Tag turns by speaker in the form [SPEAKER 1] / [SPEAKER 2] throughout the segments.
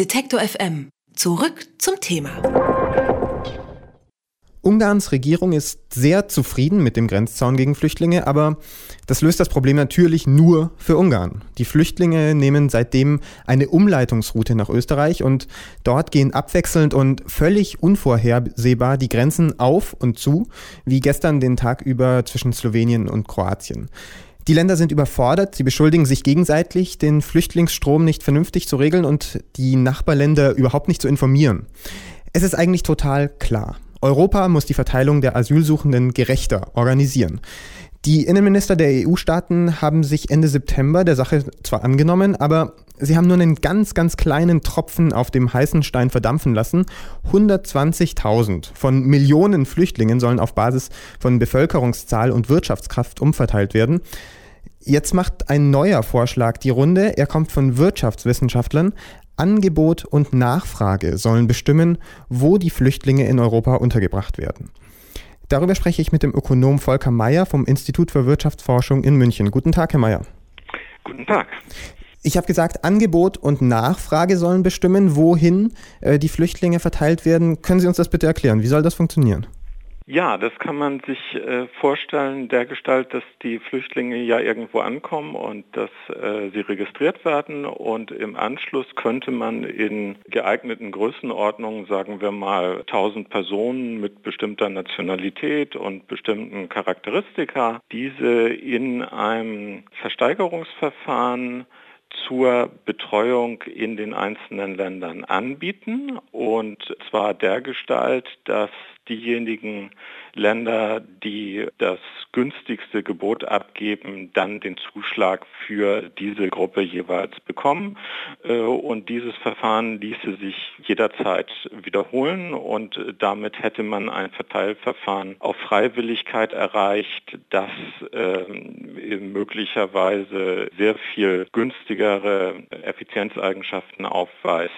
[SPEAKER 1] Detektor FM. Zurück zum Thema.
[SPEAKER 2] Ungarns Regierung ist sehr zufrieden mit dem Grenzzaun gegen Flüchtlinge, aber das löst das Problem natürlich nur für Ungarn. Die Flüchtlinge nehmen seitdem eine Umleitungsroute nach Österreich und dort gehen abwechselnd und völlig unvorhersehbar die Grenzen auf und zu, wie gestern den Tag über zwischen Slowenien und Kroatien. Die Länder sind überfordert, sie beschuldigen sich gegenseitig, den Flüchtlingsstrom nicht vernünftig zu regeln und die Nachbarländer überhaupt nicht zu informieren. Es ist eigentlich total klar. Europa muss die Verteilung der Asylsuchenden gerechter organisieren. Die Innenminister der EU-Staaten haben sich Ende September der Sache zwar angenommen, aber sie haben nur einen ganz, ganz kleinen Tropfen auf dem heißen Stein verdampfen lassen. 120.000 von Millionen Flüchtlingen sollen auf Basis von Bevölkerungszahl und Wirtschaftskraft umverteilt werden. Jetzt macht ein neuer Vorschlag die Runde. Er kommt von Wirtschaftswissenschaftlern. Angebot und Nachfrage sollen bestimmen, wo die Flüchtlinge in Europa untergebracht werden. Darüber spreche ich mit dem Ökonom Volker Mayer vom Institut für Wirtschaftsforschung in München. Guten Tag, Herr Mayer.
[SPEAKER 3] Guten Tag.
[SPEAKER 2] Ich habe gesagt, Angebot und Nachfrage sollen bestimmen, wohin äh, die Flüchtlinge verteilt werden. Können Sie uns das bitte erklären? Wie soll das funktionieren?
[SPEAKER 3] Ja, das kann man sich äh, vorstellen, der Gestalt, dass die Flüchtlinge ja irgendwo ankommen und dass äh, sie registriert werden und im Anschluss könnte man in geeigneten Größenordnungen, sagen wir mal 1000 Personen mit bestimmter Nationalität und bestimmten Charakteristika, diese in einem Versteigerungsverfahren zur Betreuung in den einzelnen Ländern anbieten. Und zwar der Gestalt, dass diejenigen Länder, die das günstigste Gebot abgeben, dann den Zuschlag für diese Gruppe jeweils bekommen. Äh, und dieses Verfahren ließe sich jederzeit wiederholen und damit hätte man ein Verteilverfahren auf Freiwilligkeit erreicht, das ähm, möglicherweise sehr viel günstigere Effizienzeigenschaften aufweist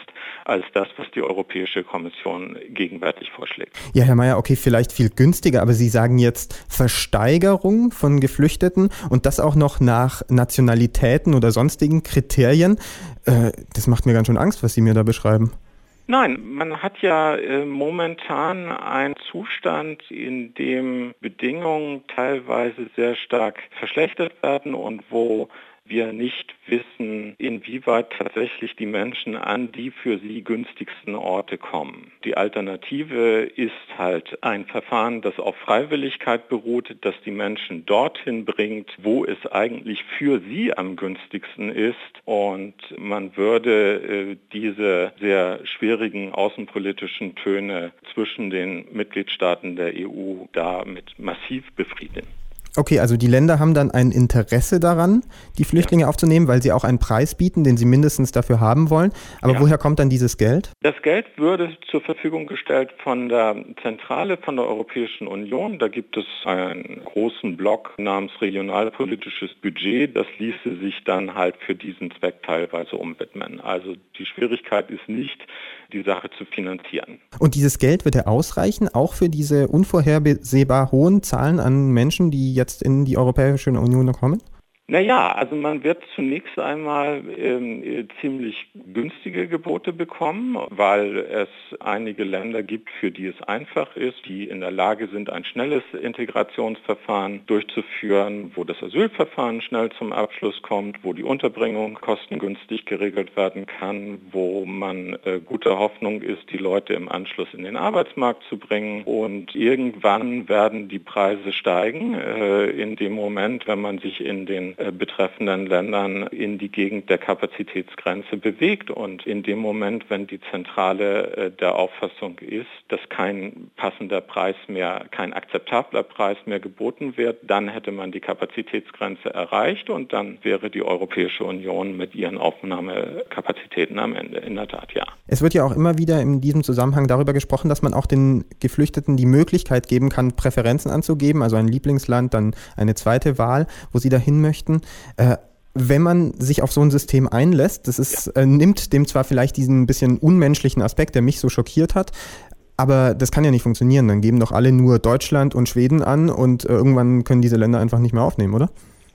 [SPEAKER 3] als das, was die Europäische Kommission gegenwärtig vorschlägt.
[SPEAKER 2] Ja, Herr Mayer, okay, vielleicht viel günstiger, aber Sie sagen jetzt Versteigerung von Geflüchteten und das auch noch nach Nationalitäten oder sonstigen Kriterien. Äh, das macht mir ganz schön Angst, was Sie mir da beschreiben.
[SPEAKER 3] Nein, man hat ja äh, momentan einen Zustand, in dem Bedingungen teilweise sehr stark verschlechtert werden und wo wir nicht wissen, inwieweit tatsächlich die Menschen an die für sie günstigsten Orte kommen. Die Alternative ist halt ein Verfahren, das auf Freiwilligkeit beruht, das die Menschen dorthin bringt, wo es eigentlich für sie am günstigsten ist. Und man würde äh, diese sehr schwierigen außenpolitischen Töne zwischen den Mitgliedstaaten der EU damit massiv befrieden.
[SPEAKER 2] Okay, also die Länder haben dann ein Interesse daran, die Flüchtlinge ja. aufzunehmen, weil sie auch einen Preis bieten, den sie mindestens dafür haben wollen. Aber ja. woher kommt dann dieses Geld?
[SPEAKER 3] Das Geld würde zur Verfügung gestellt von der Zentrale, von der Europäischen Union. Da gibt es einen großen Block namens regionalpolitisches Budget. Das ließe sich dann halt für diesen Zweck teilweise umwidmen. Also die Schwierigkeit ist nicht, die Sache zu finanzieren.
[SPEAKER 2] Und dieses Geld wird ja ausreichen, auch für diese unvorhersehbar hohen Zahlen an Menschen, die jetzt in die Europäische Union kommen?
[SPEAKER 3] Naja, also man wird zunächst einmal ähm, ziemlich günstige Gebote bekommen, weil es einige Länder gibt, für die es einfach ist, die in der Lage sind, ein schnelles Integrationsverfahren durchzuführen, wo das Asylverfahren schnell zum Abschluss kommt, wo die Unterbringung kostengünstig geregelt werden kann, wo man äh, guter Hoffnung ist, die Leute im Anschluss in den Arbeitsmarkt zu bringen. Und irgendwann werden die Preise steigen, äh, in dem Moment, wenn man sich in den äh, betreffenden Ländern in die Gegend der Kapazitätsgrenze bewegt. Und in dem Moment, wenn die Zentrale äh, der Auffassung ist, dass kein passender Preis mehr, kein akzeptabler Preis mehr geboten wird, dann hätte man die Kapazitätsgrenze erreicht und dann wäre die Europäische Union mit ihren Aufnahmekapazitäten am Ende. In der Tat, ja.
[SPEAKER 2] Es wird ja auch immer wieder in diesem Zusammenhang darüber gesprochen, dass man auch den Geflüchteten die Möglichkeit geben kann, Präferenzen anzugeben, also ein Lieblingsland, dann eine zweite Wahl, wo sie dahin möchten. Geschichten. Äh, wenn man sich auf so ein System einlässt, das ist, ja. äh, nimmt dem zwar vielleicht diesen bisschen unmenschlichen Aspekt, der mich so schockiert hat, aber das kann ja nicht funktionieren. Dann geben doch alle nur Deutschland und Schweden an und äh, irgendwann können diese Länder einfach nicht mehr aufnehmen, oder?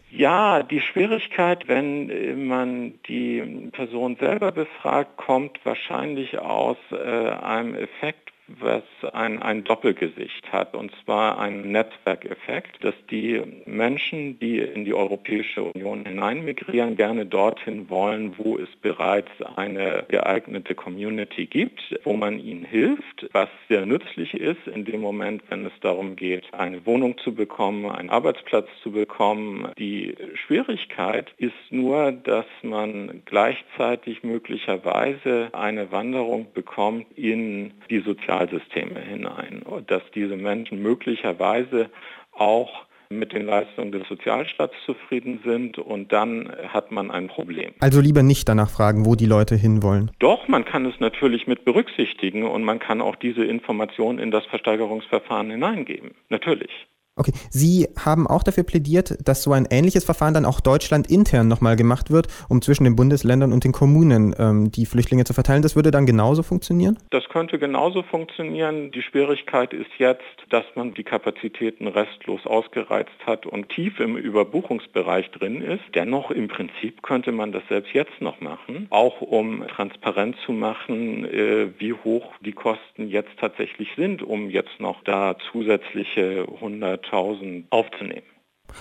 [SPEAKER 3] Ja, die Schwierigkeit, wenn man die Person selber befragt, kommt wahrscheinlich aus äh, einem Effekt, was ein, ein Doppelgesicht hat, und zwar ein Netzwerkeffekt, dass die Menschen, die in die Europäische Union hineinmigrieren, gerne dorthin wollen, wo es bereits eine geeignete Community gibt, wo man ihnen hilft, was sehr nützlich ist in dem Moment, wenn es darum geht, eine Wohnung zu bekommen, einen Arbeitsplatz zu bekommen. Die Schwierigkeit ist nur, dass man gleichzeitig möglicherweise eine Wanderung bekommt in die soziale Sozialsysteme hinein und dass diese Menschen möglicherweise auch mit den Leistungen des Sozialstaats zufrieden sind und dann hat man ein Problem.
[SPEAKER 2] Also lieber nicht danach fragen, wo die Leute hinwollen.
[SPEAKER 3] Doch, man kann es natürlich mit berücksichtigen und man kann auch diese Informationen in das Versteigerungsverfahren hineingeben. Natürlich.
[SPEAKER 2] Okay, Sie haben auch dafür plädiert, dass so ein ähnliches Verfahren dann auch Deutschland intern nochmal gemacht wird, um zwischen den Bundesländern und den Kommunen ähm, die Flüchtlinge zu verteilen. Das würde dann genauso funktionieren?
[SPEAKER 3] Das könnte genauso funktionieren. Die Schwierigkeit ist jetzt, dass man die Kapazitäten restlos ausgereizt hat und tief im Überbuchungsbereich drin ist. Dennoch im Prinzip könnte man das selbst jetzt noch machen, auch um transparent zu machen, äh, wie hoch die Kosten jetzt tatsächlich sind, um jetzt noch da zusätzliche 100 100.000 aufzunehmen.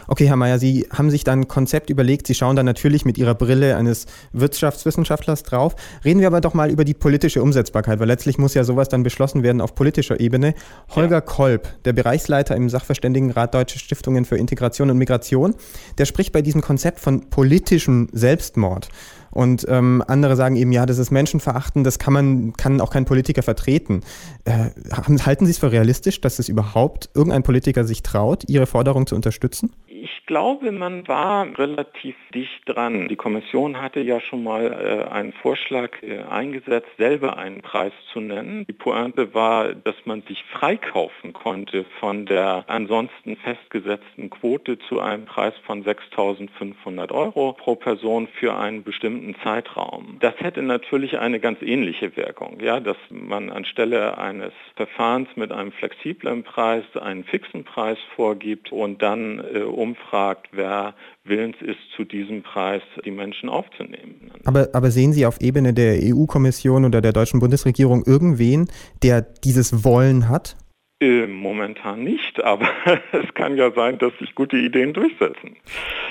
[SPEAKER 2] Okay, Herr Mayer, Sie haben sich dann ein Konzept überlegt. Sie schauen dann natürlich mit Ihrer Brille eines Wirtschaftswissenschaftlers drauf. Reden wir aber doch mal über die politische Umsetzbarkeit, weil letztlich muss ja sowas dann beschlossen werden auf politischer Ebene. Holger ja. Kolb, der Bereichsleiter im Sachverständigenrat Deutsche Stiftungen für Integration und Migration, der spricht bei diesem Konzept von politischem Selbstmord. Und ähm, andere sagen eben, ja, das ist Menschenverachten, das kann man, kann auch kein Politiker vertreten. Äh, halten Sie es für realistisch, dass es überhaupt irgendein Politiker sich traut, Ihre Forderung zu unterstützen?
[SPEAKER 3] Ich glaube, man war relativ dicht dran. Die Kommission hatte ja schon mal äh, einen Vorschlag äh, eingesetzt, selber einen Preis zu nennen. Die Pointe war, dass man sich freikaufen konnte von der ansonsten festgesetzten Quote zu einem Preis von 6.500 Euro pro Person für einen bestimmten Zeitraum. Das hätte natürlich eine ganz ähnliche Wirkung, ja, dass man anstelle eines Verfahrens mit einem flexiblen Preis einen fixen Preis vorgibt und dann äh, um umfragt, wer willens ist, zu diesem Preis die Menschen aufzunehmen.
[SPEAKER 2] Aber, aber sehen Sie auf Ebene der EU-Kommission oder der deutschen Bundesregierung irgendwen, der dieses Wollen hat?
[SPEAKER 3] Äh, momentan nicht, aber es kann ja sein, dass sich gute Ideen durchsetzen.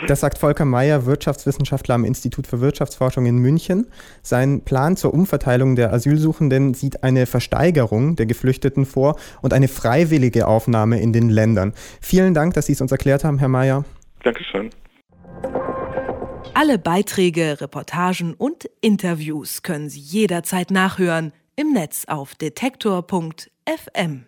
[SPEAKER 2] Das sagt Volker Mayer, Wirtschaftswissenschaftler am Institut für Wirtschaftsforschung in München. Sein Plan zur Umverteilung der Asylsuchenden sieht eine Versteigerung der Geflüchteten vor und eine freiwillige Aufnahme in den Ländern. Vielen Dank, dass Sie es uns erklärt haben, Herr Mayer.
[SPEAKER 3] Dankeschön.
[SPEAKER 1] Alle Beiträge, Reportagen und Interviews können Sie jederzeit nachhören im Netz auf detektor.fm.